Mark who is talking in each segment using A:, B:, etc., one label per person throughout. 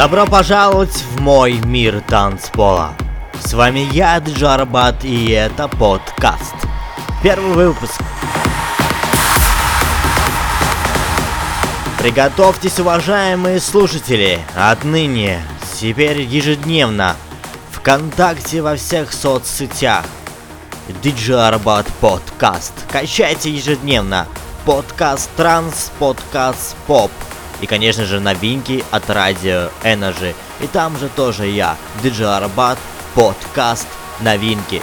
A: Добро пожаловать в мой мир танцпола. С вами я, Джарбат, и это подкаст. Первый выпуск. Приготовьтесь, уважаемые слушатели, отныне, теперь ежедневно, ВКонтакте во всех соцсетях. DJ Арбат подкаст. Качайте ежедневно. Подкаст транс, подкаст поп. И, конечно же, новинки от радио Energy. И там же тоже я, DJ Арбат, подкаст новинки.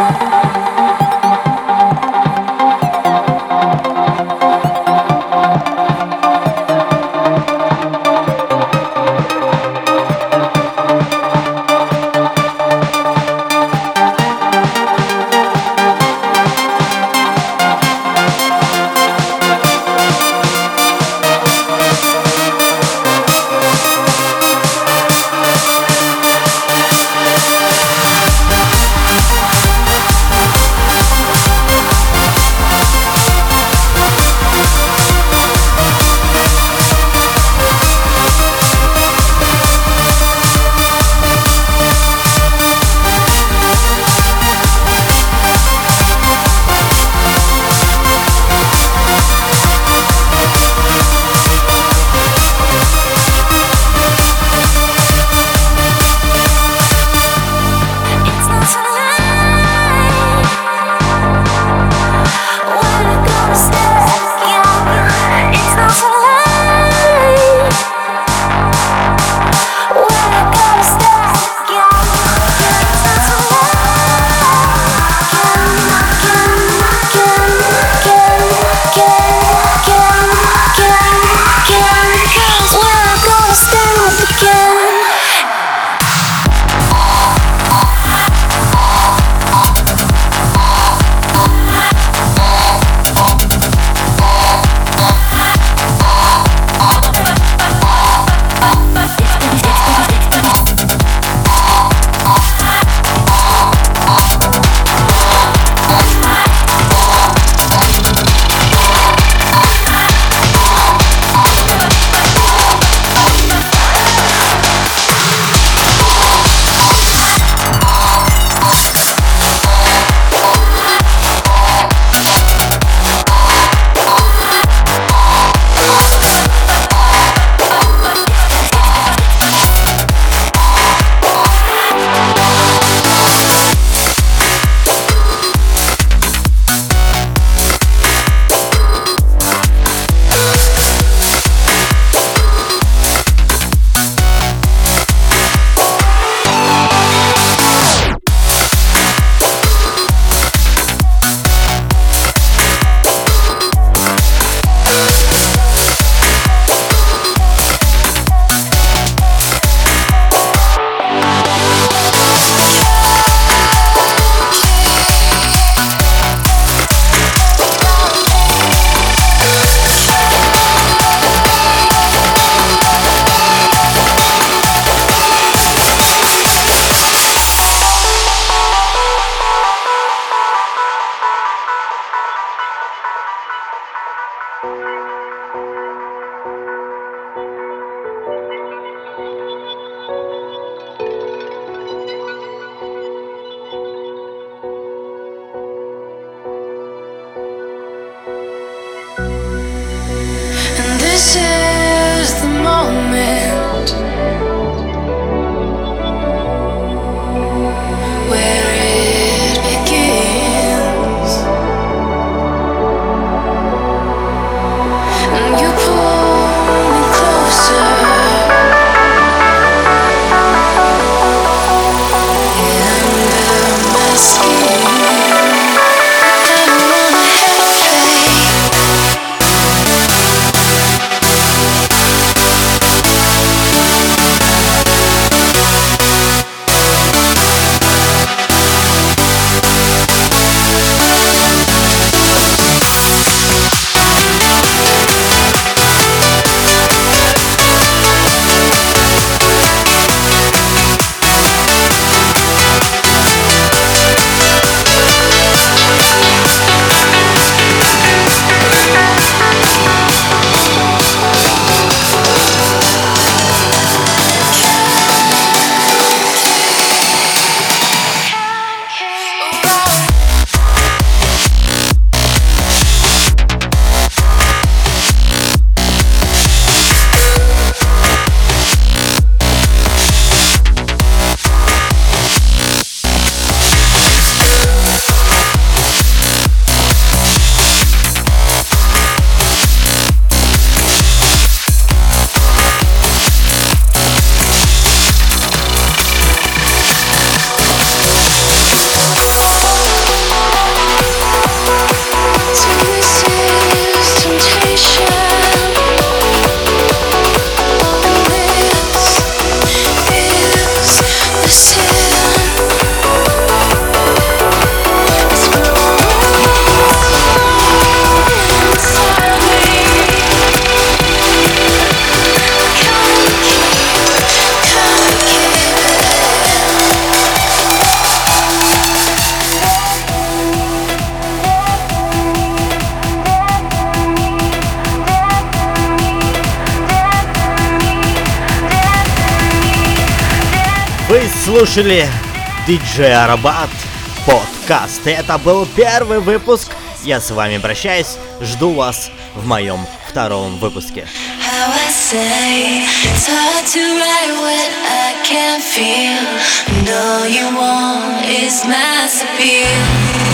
B: This
A: is the moment. Слушали DJ Арбат подкаст. Это был первый выпуск. Я с вами прощаюсь. Жду вас в моем втором выпуске. It's all you want is mass appeal.